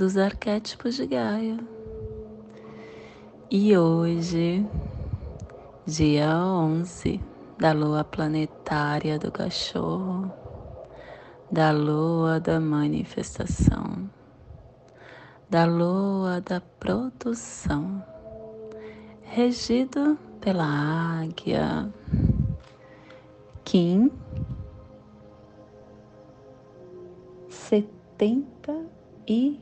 dos arquétipos de Gaia. E hoje, dia 11 da lua planetária do cachorro, da lua da manifestação, da lua da produção, regido pela águia Kim setenta e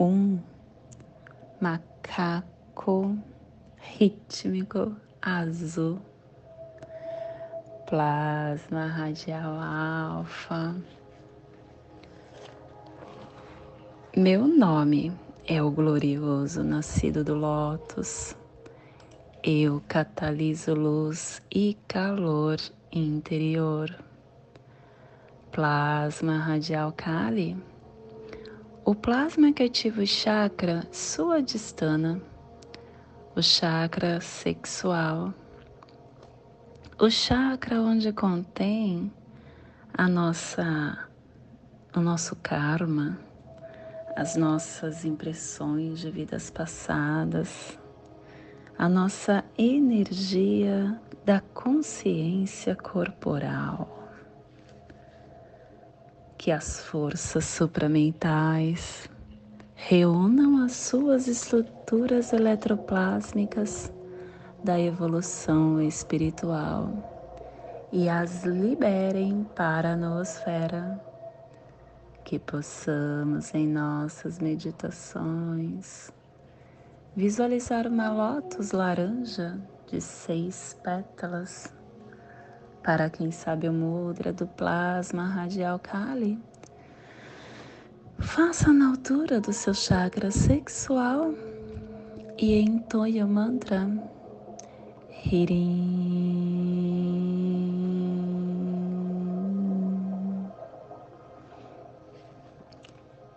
um macaco rítmico azul, plasma radial alfa. Meu nome é o glorioso nascido do Lótus. Eu cataliso luz e calor interior. Plasma radial Kali o plasma que ativa o chakra suadistana, o chakra sexual, o chakra onde contém a nossa, o nosso karma, as nossas impressões de vidas passadas, a nossa energia da consciência corporal que as forças supramentais reúnam as suas estruturas eletroplásmicas da evolução espiritual e as liberem para a noosfera, que possamos em nossas meditações visualizar uma lótus laranja de seis pétalas para quem sabe o mudra do plasma radial Kali. Faça na altura do seu chakra sexual e entoie o mantra Hirim.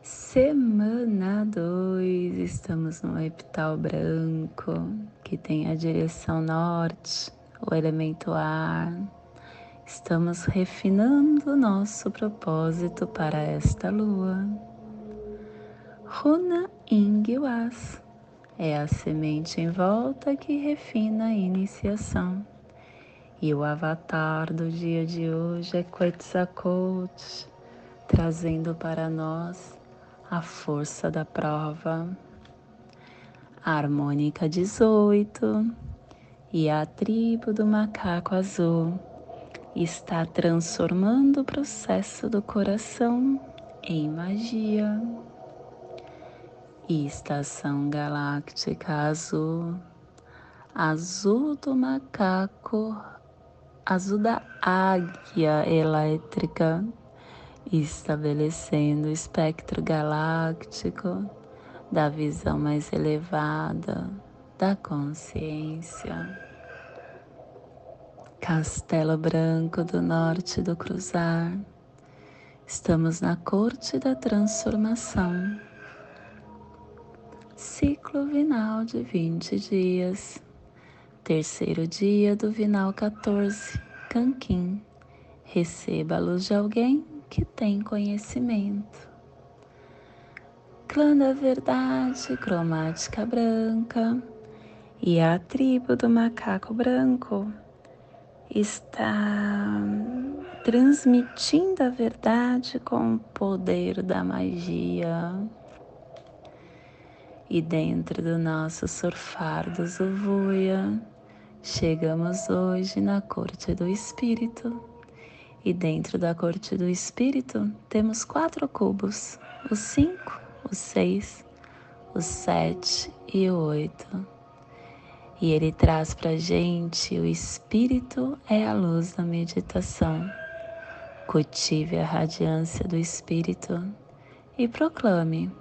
Semana 2, estamos no epital branco que tem a direção norte, o elemento ar Estamos refinando nosso propósito para esta lua. Runa Ingwas é a semente em volta que refina a iniciação. E o avatar do dia de hoje é Quetzalcoatl, trazendo para nós a força da prova. A harmônica 18 e a tribo do macaco azul está transformando o processo do coração em magia. estação galáctica azul, azul do macaco, azul da águia elétrica, estabelecendo o espectro galáctico da visão mais elevada da consciência. Castelo Branco do Norte do Cruzar. Estamos na corte da transformação. Ciclo vinal de 20 dias. Terceiro dia do vinal 14, Canquim. Receba a luz de alguém que tem conhecimento. Clã da Verdade, cromática branca. E a tribo do macaco branco está transmitindo a verdade com o poder da magia. E dentro do nosso surfar do Zuvuia, chegamos hoje na corte do Espírito. E dentro da corte do Espírito temos quatro cubos: o cinco, o seis, o sete e o oito. E ele traz para gente o Espírito é a luz da meditação. Cultive a radiância do Espírito e proclame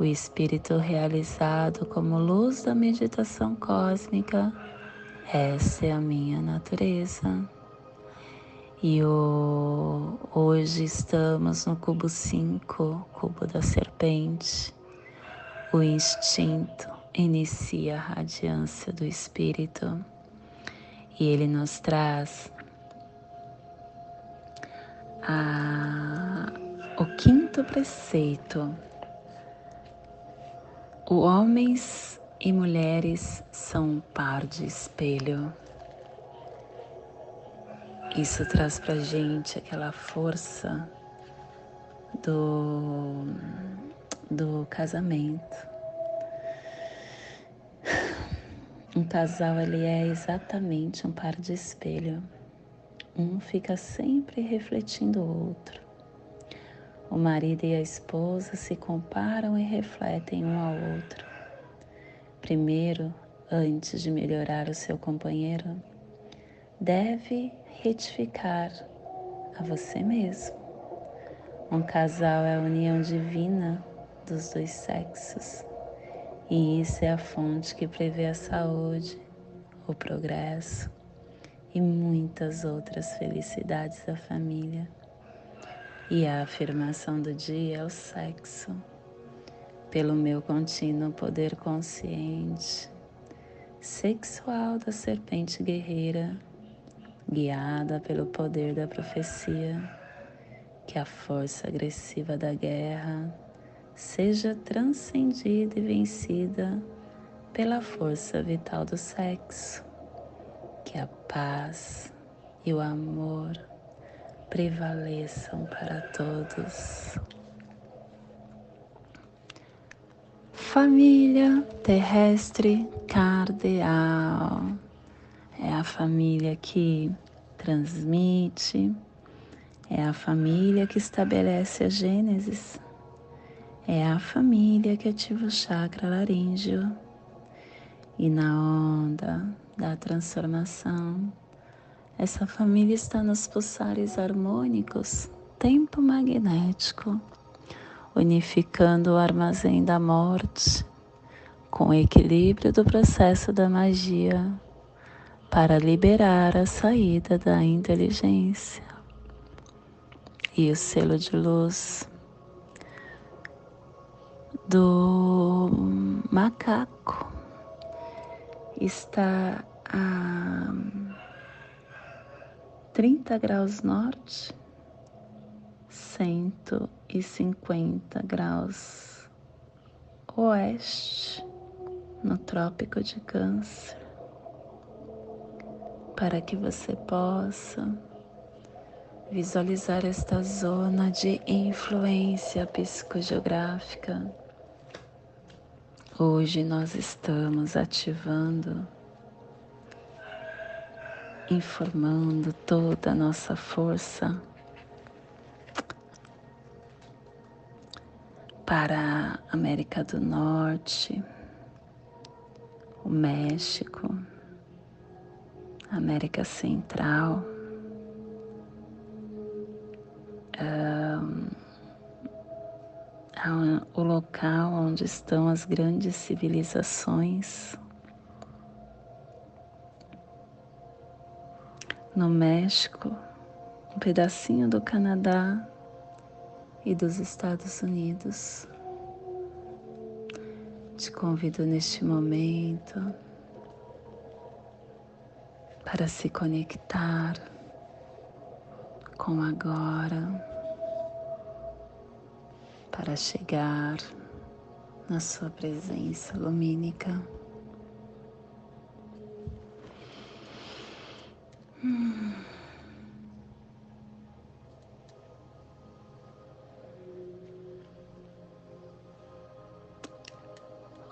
o espírito realizado como luz da meditação cósmica. Essa é a minha natureza. E o, hoje estamos no cubo 5, cubo da serpente. O instinto inicia a radiância do espírito e ele nos traz a, o quinto preceito. O homens e mulheres são um par de espelho. Isso traz pra gente aquela força do, do casamento. Um casal ele é exatamente um par de espelho. Um fica sempre refletindo o outro. O marido e a esposa se comparam e refletem um ao outro. Primeiro, antes de melhorar o seu companheiro, deve retificar a você mesmo. Um casal é a união divina dos dois sexos, e isso é a fonte que prevê a saúde, o progresso e muitas outras felicidades da família. E a afirmação do dia é o sexo, pelo meu contínuo poder consciente, sexual da serpente guerreira guiada pelo poder da profecia, que a força agressiva da guerra seja transcendida e vencida pela força vital do sexo, que a paz e o amor prevaleçam para todos. Família terrestre cardeal é a família que transmite, é a família que estabelece a Gênesis, é a família que ativa o chakra laríngeo e na onda da transformação, essa família está nos pulsares harmônicos, tempo magnético, unificando o armazém da morte com o equilíbrio do processo da magia para liberar a saída da inteligência. E o selo de luz do macaco está a 30 graus norte, 150 graus oeste, no Trópico de Câncer para que você possa visualizar esta zona de influência psicogeográfica. Hoje nós estamos ativando, informando toda a nossa força para a América do Norte, o México, América Central, o local onde estão as grandes civilizações. No México, um pedacinho do Canadá e dos Estados Unidos. Te convido neste momento para se conectar com agora, para chegar na sua presença lumínica.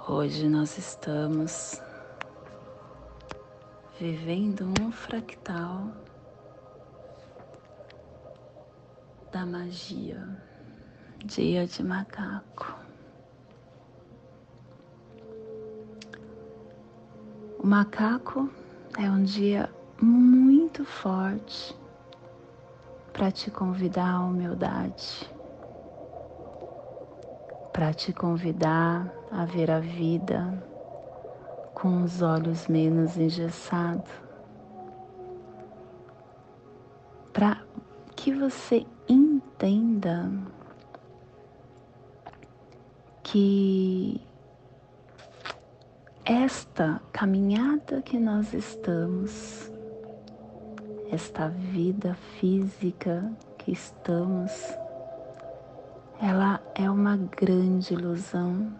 Hoje nós estamos vivendo um fractal da magia, dia de macaco. O macaco é um dia muito forte para te convidar à humildade. para te convidar a ver a vida com os olhos menos engessados, para que você entenda que esta caminhada que nós estamos, esta vida física que estamos, ela é uma grande ilusão.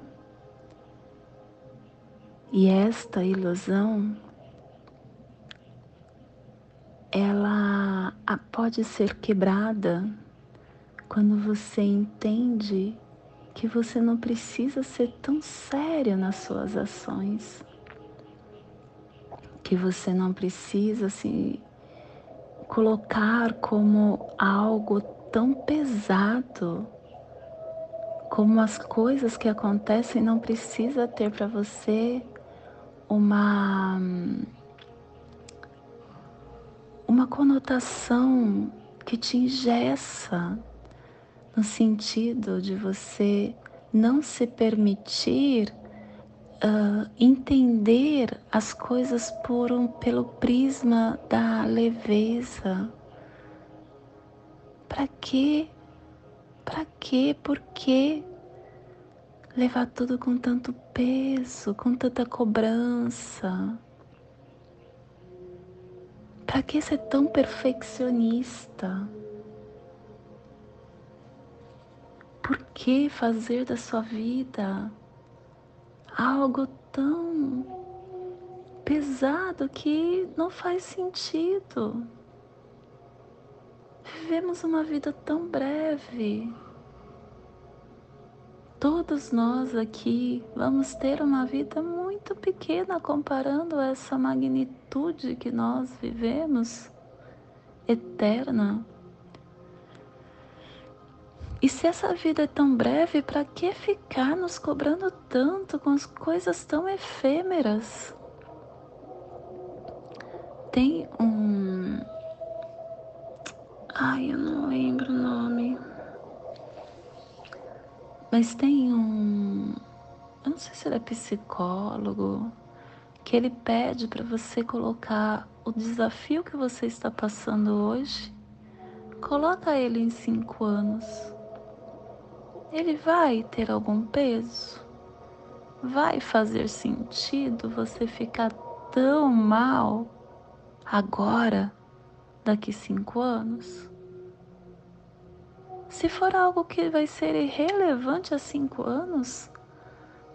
E esta ilusão, ela pode ser quebrada quando você entende que você não precisa ser tão sério nas suas ações, que você não precisa se colocar como algo tão pesado, como as coisas que acontecem. Não precisa ter para você uma uma conotação que te ingessa no sentido de você não se permitir uh, entender as coisas por um, pelo prisma da leveza. Para quê? Para quê? Por quê? Levar tudo com tanto peso, com tanta cobrança. Para que ser tão perfeccionista? Por que fazer da sua vida algo tão pesado que não faz sentido? Vivemos uma vida tão breve. Todos nós aqui vamos ter uma vida muito pequena comparando essa magnitude que nós vivemos, eterna. E se essa vida é tão breve, para que ficar nos cobrando tanto com as coisas tão efêmeras? Tem um. Ai, eu não lembro o nome. Mas tem um. Eu não sei se ele é psicólogo. Que ele pede para você colocar o desafio que você está passando hoje. Coloca ele em cinco anos ele vai ter algum peso? Vai fazer sentido você ficar tão mal agora, daqui cinco anos? Se for algo que vai ser irrelevante a cinco anos,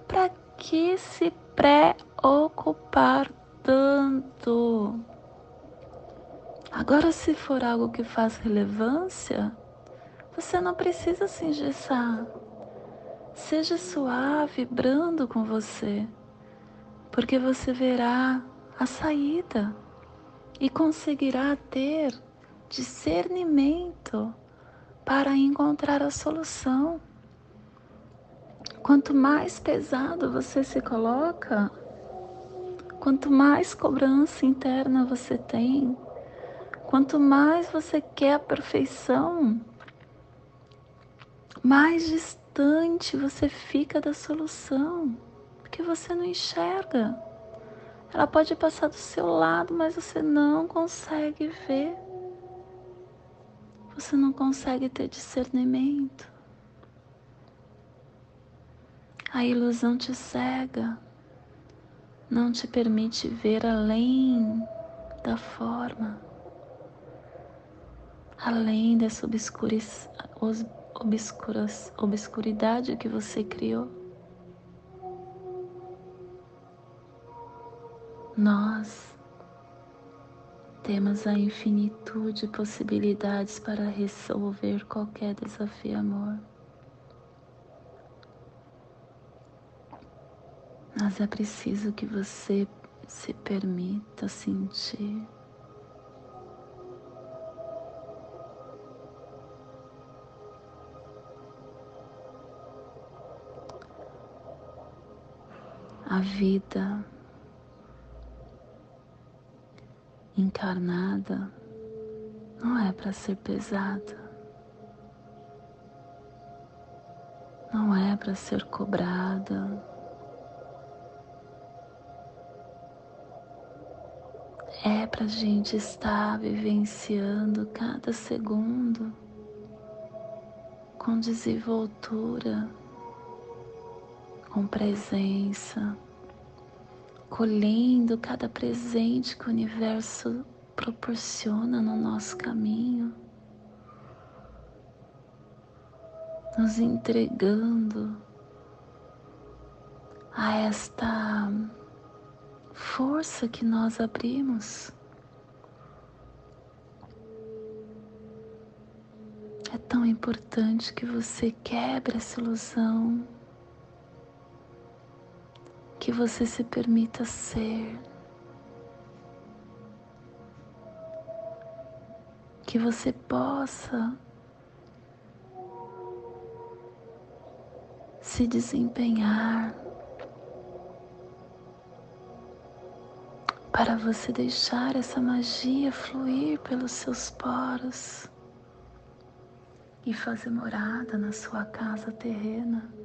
para que se preocupar tanto? Agora, se for algo que faz relevância, você não precisa se engessar. Seja suave, brando com você, porque você verá a saída e conseguirá ter discernimento para encontrar a solução. Quanto mais pesado você se coloca, quanto mais cobrança interna você tem, quanto mais você quer a perfeição, mais distante você fica da solução, porque você não enxerga. Ela pode passar do seu lado, mas você não consegue ver. Você não consegue ter discernimento. A ilusão te cega, não te permite ver além da forma, além dessa obscuridade obscuras, obscuridade que você criou. Nós temos a infinitude de possibilidades para resolver qualquer desafio, amor. Mas é preciso que você se permita sentir A vida encarnada não é para ser pesada, não é para ser cobrada. É para a gente estar vivenciando cada segundo com desenvoltura, com presença, colhendo cada presente que o universo proporciona no nosso caminho. nos entregando a esta força que nós abrimos. É tão importante que você quebre essa ilusão, que você se permita ser, que você possa se desempenhar para você deixar essa magia fluir pelos seus poros e fazer morada na sua casa terrena,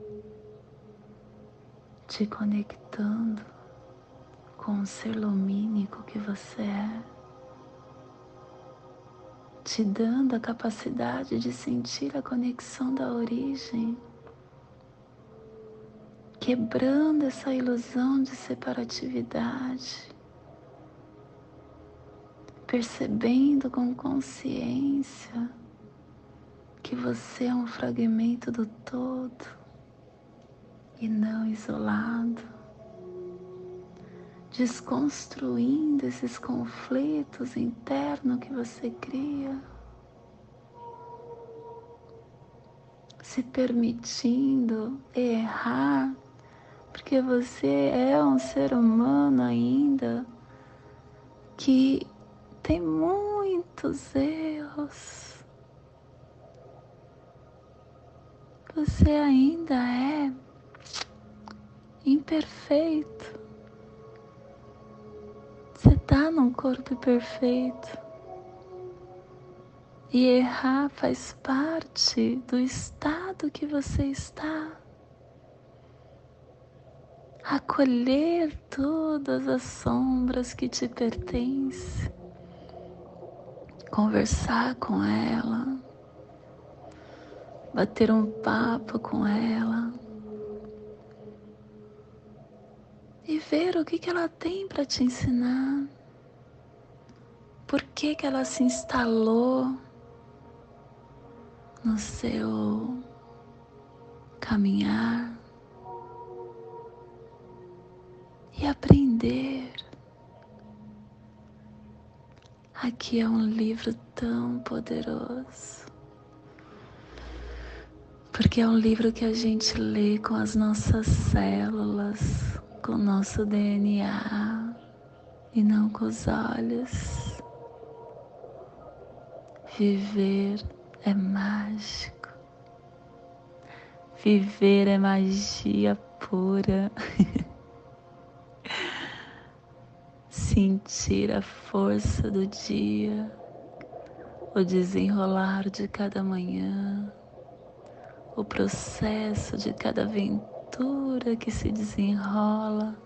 te conectando com o ser lumínico que você é, te dando a capacidade de sentir a conexão da origem quebrando essa ilusão de separatividade, percebendo com consciência que você é um fragmento do todo e não isolado, desconstruindo esses conflitos internos que você cria. Se permitindo errar porque você é um ser humano ainda que tem muitos erros. Você ainda é imperfeito. Você está num corpo perfeito. E errar faz parte do estado que você está acolher todas as sombras que te pertencem, conversar com ela, bater um papo com ela e ver o que, que ela tem para te ensinar, por que, que ela se instalou no seu caminhar. e aprender. Aqui é um livro tão poderoso, porque é um livro que a gente lê com as nossas células, com o nosso DNA e não com os olhos. Viver é mágico. Viver é magia pura. sentir a força do dia, o desenrolar de cada manhã, o processo de cada aventura que se desenrola.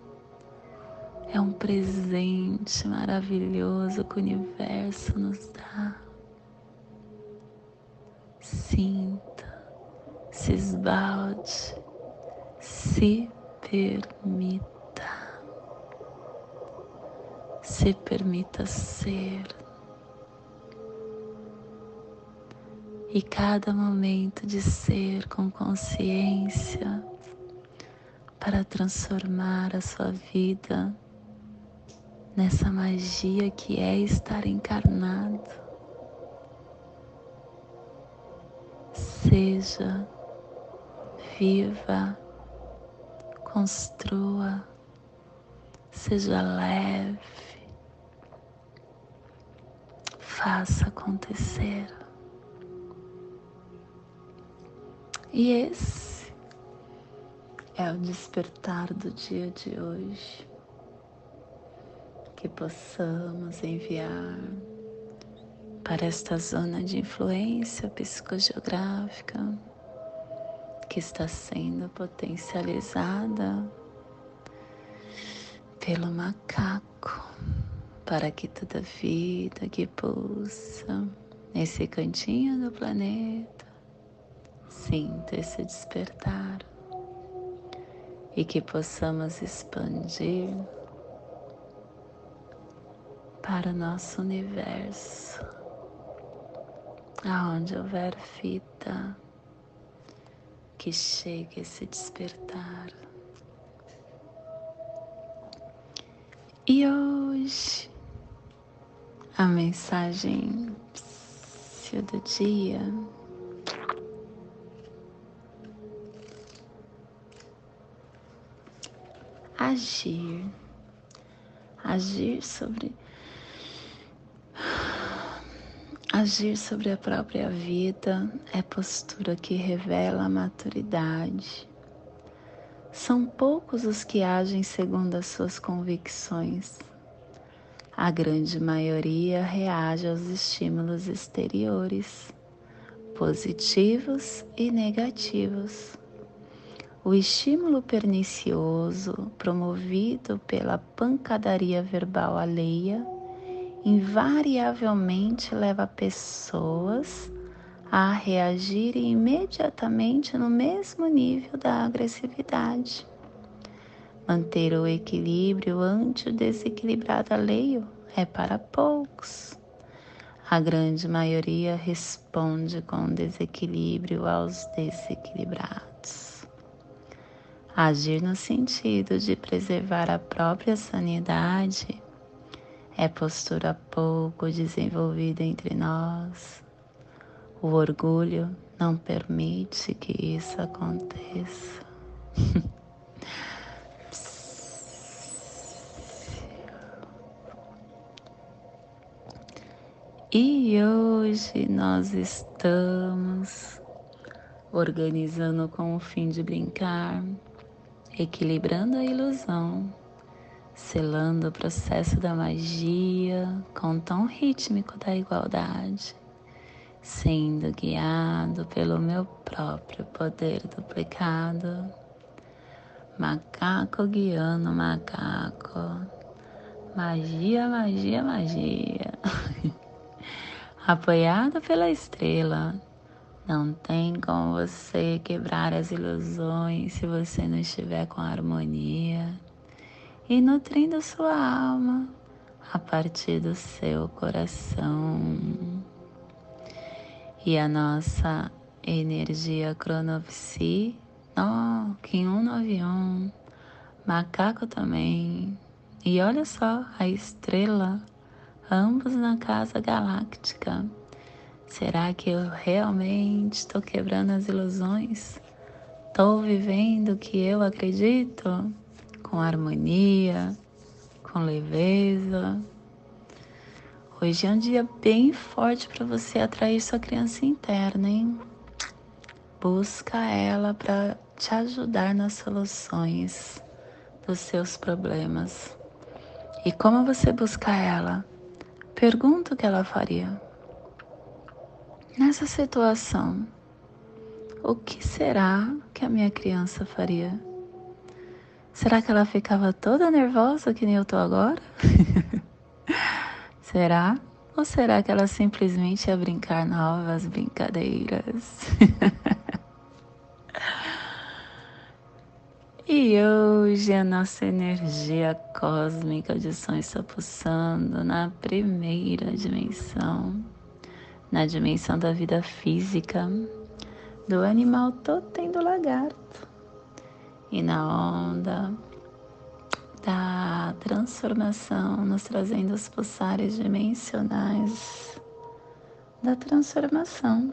É um presente maravilhoso que o universo nos dá. Sinta, se esbalde, se permita se permita ser. E cada momento de ser com consciência para transformar a sua vida nessa magia que é estar encarnado. Seja, viva, construa, seja leve faça acontecer. E esse é o despertar do dia de hoje. Que possamos enviar para esta zona de influência psicogeográfica que está sendo potencializada pelo macaco, para que toda vida que pulsa nesse cantinho do planeta sinta esse despertar e que possamos expandir para o nosso universo, aonde houver fita, que chegue esse despertar. E hoje, a mensagem do dia agir, agir sobre agir sobre a própria vida é postura que revela a maturidade. São poucos os que agem segundo as suas convicções. A grande maioria reage aos estímulos exteriores, positivos e negativos o estímulo pernicioso promovido pela pancadaria verbal alheia invariavelmente leva pessoas a reagirem imediatamente no mesmo nível da agressividade. Manter o equilíbrio ante o desequilibrado alheio é para poucos. A grande maioria responde com desequilíbrio aos desequilibrados. Agir no sentido de preservar a própria sanidade é postura pouco desenvolvida entre nós. O orgulho não permite que isso aconteça. e hoje nós estamos organizando com o fim de brincar equilibrando a ilusão, selando o processo da magia com o tom rítmico da igualdade, sendo guiado pelo meu próprio poder duplicado. Macaco guiando macaco. Magia, magia, magia. Apoiado pela estrela, não tem como você quebrar as ilusões se você não estiver com harmonia e nutrindo sua alma a partir do seu coração. E a nossa energia Cronopsi, oh, Kim 191, macaco também. E olha só a estrela, ambos na casa galáctica. Será que eu realmente estou quebrando as ilusões? Estou vivendo o que eu acredito? Com harmonia, com leveza. Hoje é um dia bem forte para você atrair sua criança interna, hein? Busca ela para te ajudar nas soluções dos seus problemas. E como você buscar ela? Pergunta o que ela faria. Nessa situação, o que será que a minha criança faria? Será que ela ficava toda nervosa que nem eu tô agora? será? Ou será que ela simplesmente ia brincar novas brincadeiras? e hoje a nossa energia cósmica de som está pulsando na primeira dimensão na dimensão da vida física, do animal totem do lagarto e na onda da transformação, nos trazendo os pulsares dimensionais da transformação,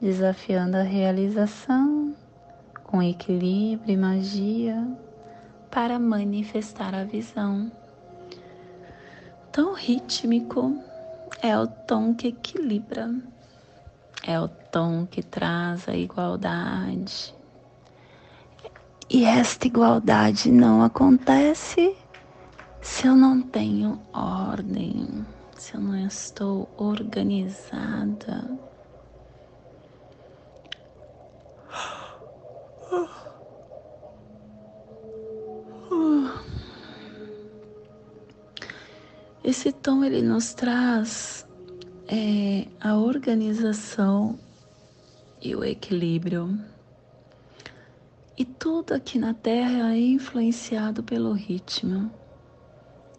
desafiando a realização com equilíbrio e magia para manifestar a visão. Tão rítmico é o tom que equilibra, é o tom que traz a igualdade. E esta igualdade não acontece se eu não tenho ordem, se eu não estou organizada. Oh. Esse tom ele nos traz é, a organização e o equilíbrio. E tudo aqui na Terra é influenciado pelo ritmo,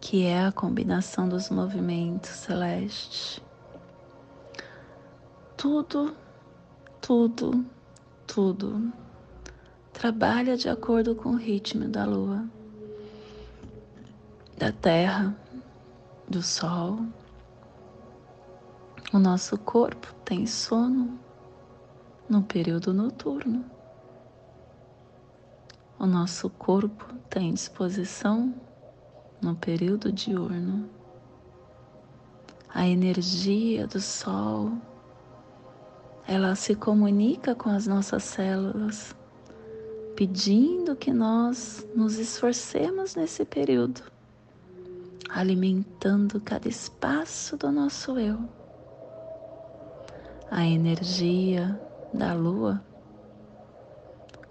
que é a combinação dos movimentos celestes. Tudo, tudo, tudo trabalha de acordo com o ritmo da lua, da terra, do sol. O nosso corpo tem sono no período noturno. O nosso corpo tem disposição no período diurno. A energia do sol, ela se comunica com as nossas células, pedindo que nós nos esforcemos nesse período, alimentando cada espaço do nosso eu. A energia da lua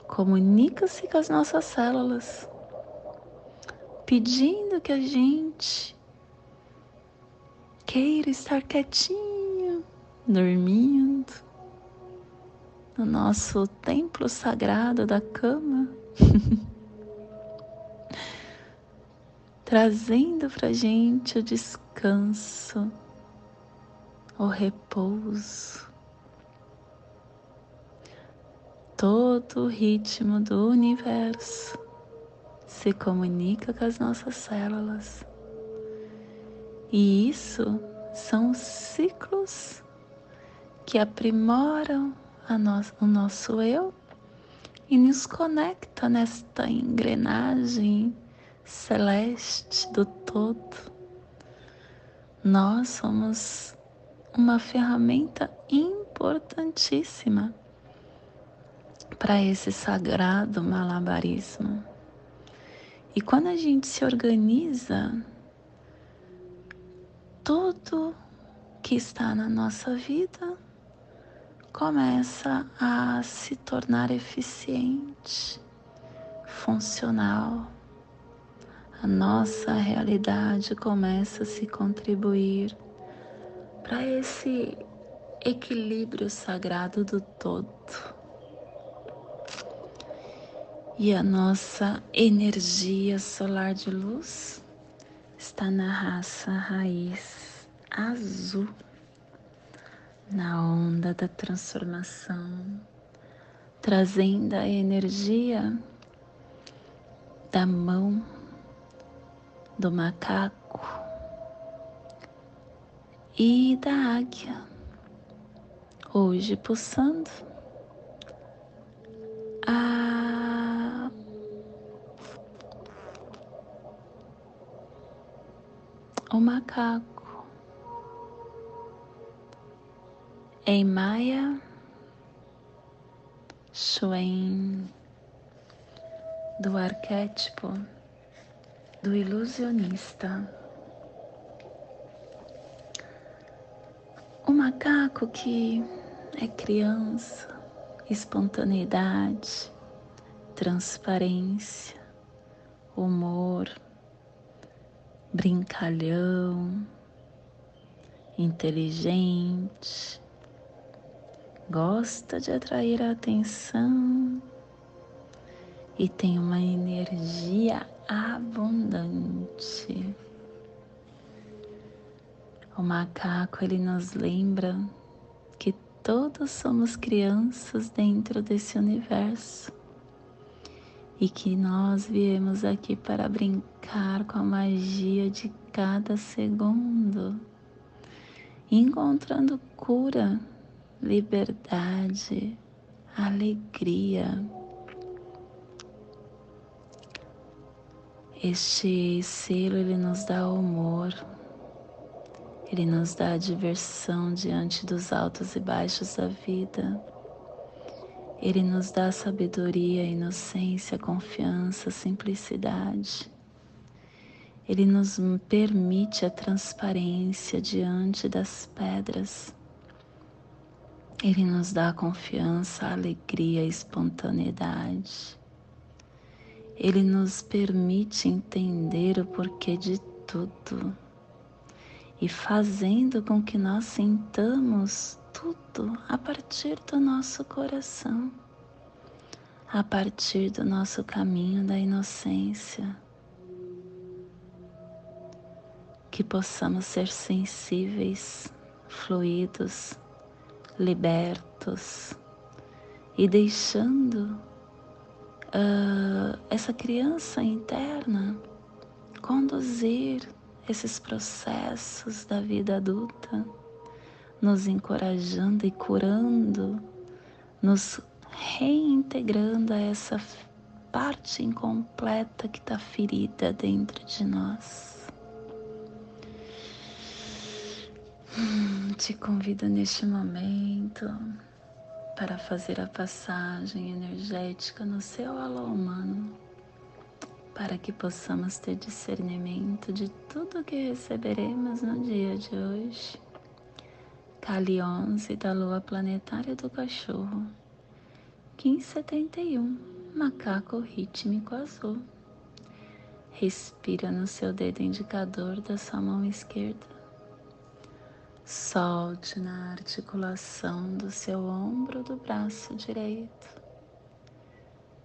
comunica-se com as nossas células, pedindo que a gente queira estar quietinho, dormindo no nosso templo sagrado da cama, trazendo para gente o descanso, o repouso todo o ritmo do universo se comunica com as nossas células. E isso são ciclos que aprimoram o nosso eu e nos conecta nesta engrenagem celeste do todo. Nós somos uma ferramenta importantíssima para esse sagrado malabarismo. E quando a gente se organiza, tudo que está na nossa vida começa a se tornar eficiente, funcional. A nossa realidade começa a se contribuir para esse equilíbrio sagrado do todo. E a nossa energia solar de luz está na raça raiz azul, na onda da transformação, trazendo a energia da mão do macaco e da águia, hoje pulsando o macaco. Em Maia, Schwen, do arquétipo do ilusionista. O macaco que é criança, espontaneidade, transparência, humor, brincalhão, inteligente, gosta de atrair a atenção e tem uma energia abundante. O macaco ele nos lembra que todos somos crianças dentro desse universo e que nós viemos aqui para brincar com a magia de cada segundo, encontrando cura, liberdade, alegria. Este selo ele nos dá humor, ele nos dá diversão diante dos altos e baixos da vida. Ele nos dá sabedoria, inocência, confiança, simplicidade. Ele nos permite a transparência diante das pedras. Ele nos dá confiança, alegria, espontaneidade. Ele nos permite entender o porquê de tudo. e fazendo com que nós sintamos tudo a partir do nosso coração, a partir do nosso caminho da inocência. Que possamos ser sensíveis, fluidos, libertos e deixando essa criança interna conduzir esses processos da vida adulta, nos encorajando e curando, nos reintegrando a essa parte incompleta que está ferida dentro de nós. Hum, te convido neste momento para fazer a passagem energética no seu alô humano para que possamos ter discernimento de tudo que receberemos no dia de hoje. Cali 11 da Lua Planetária do Cachorro, 1571, Macaco Rítmico Azul. Respira no seu dedo indicador da sua mão esquerda. Solte na articulação do seu ombro do braço direito.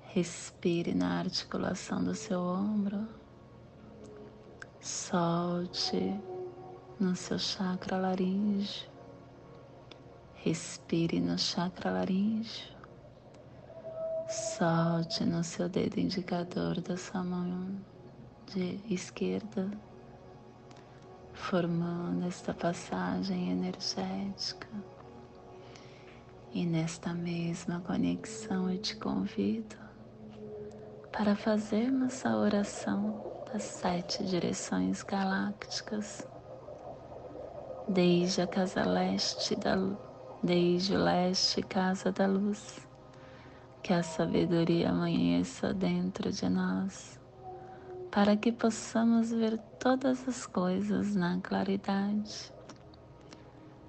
Respire na articulação do seu ombro. Solte no seu chakra laríngeo. Respire no chakra laríngeo. Solte no seu dedo indicador da sua mão de esquerda, formando esta passagem energética. E nesta mesma conexão eu te convido para fazermos a oração das sete direções galácticas, desde a casa leste da desde o leste, casa da luz, que a sabedoria amanheça dentro de nós, para que possamos ver todas as coisas na claridade.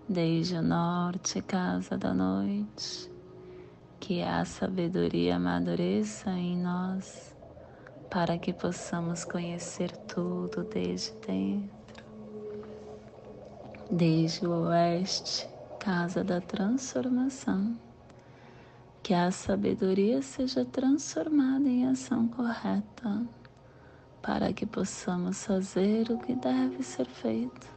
Desde o norte, casa da noite, que a sabedoria amadureça em nós, para que possamos conhecer tudo desde dentro. Desde o oeste, casa da transformação, que a sabedoria seja transformada em ação correta, para que possamos fazer o que deve ser feito.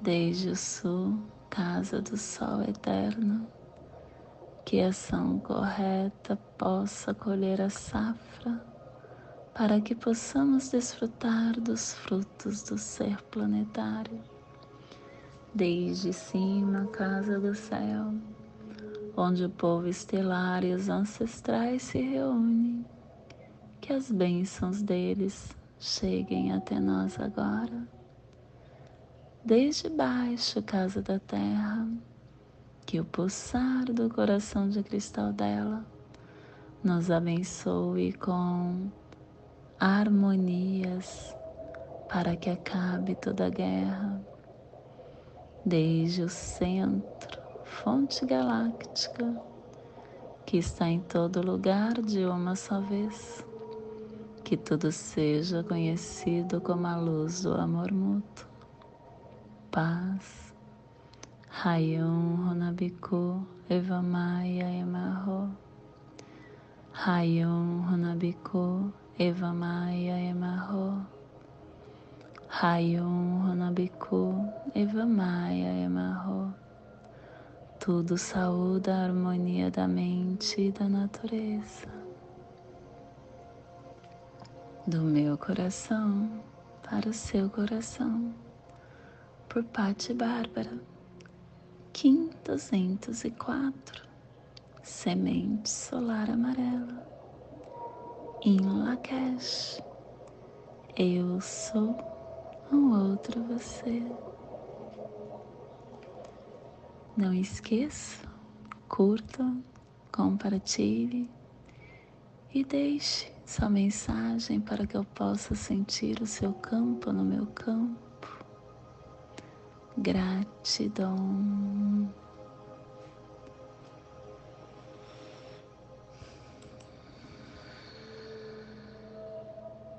Desde o sul, casa do sol eterno, que a ação correta possa colher a safra, para que possamos desfrutar dos frutos do ser planetário. Desde cima, casa do céu, onde o povo estelar e os ancestrais se reúnem, que as bênçãos deles cheguem até nós agora. Desde baixo, casa da terra, que o pulsar do coração de cristal dela nos abençoe com harmonias para que acabe toda a guerra, desde o centro, fonte galáctica, que está em todo lugar de uma só vez, que tudo seja conhecido como a luz do amor mútuo, paz. Rayon Honabiku Evamaya Emarro Rayon Honabiku Evamaya Emarro Rayon Honabiku Evamaya Emarro Tudo saúde a harmonia da mente e da natureza Do meu coração para o seu coração por Patti Bárbara Kim 204 Semente solar amarela em Lakesh Eu sou um outro você. Não esqueça, curta, compartilhe e deixe sua mensagem para que eu possa sentir o seu campo no meu campo Gratidão.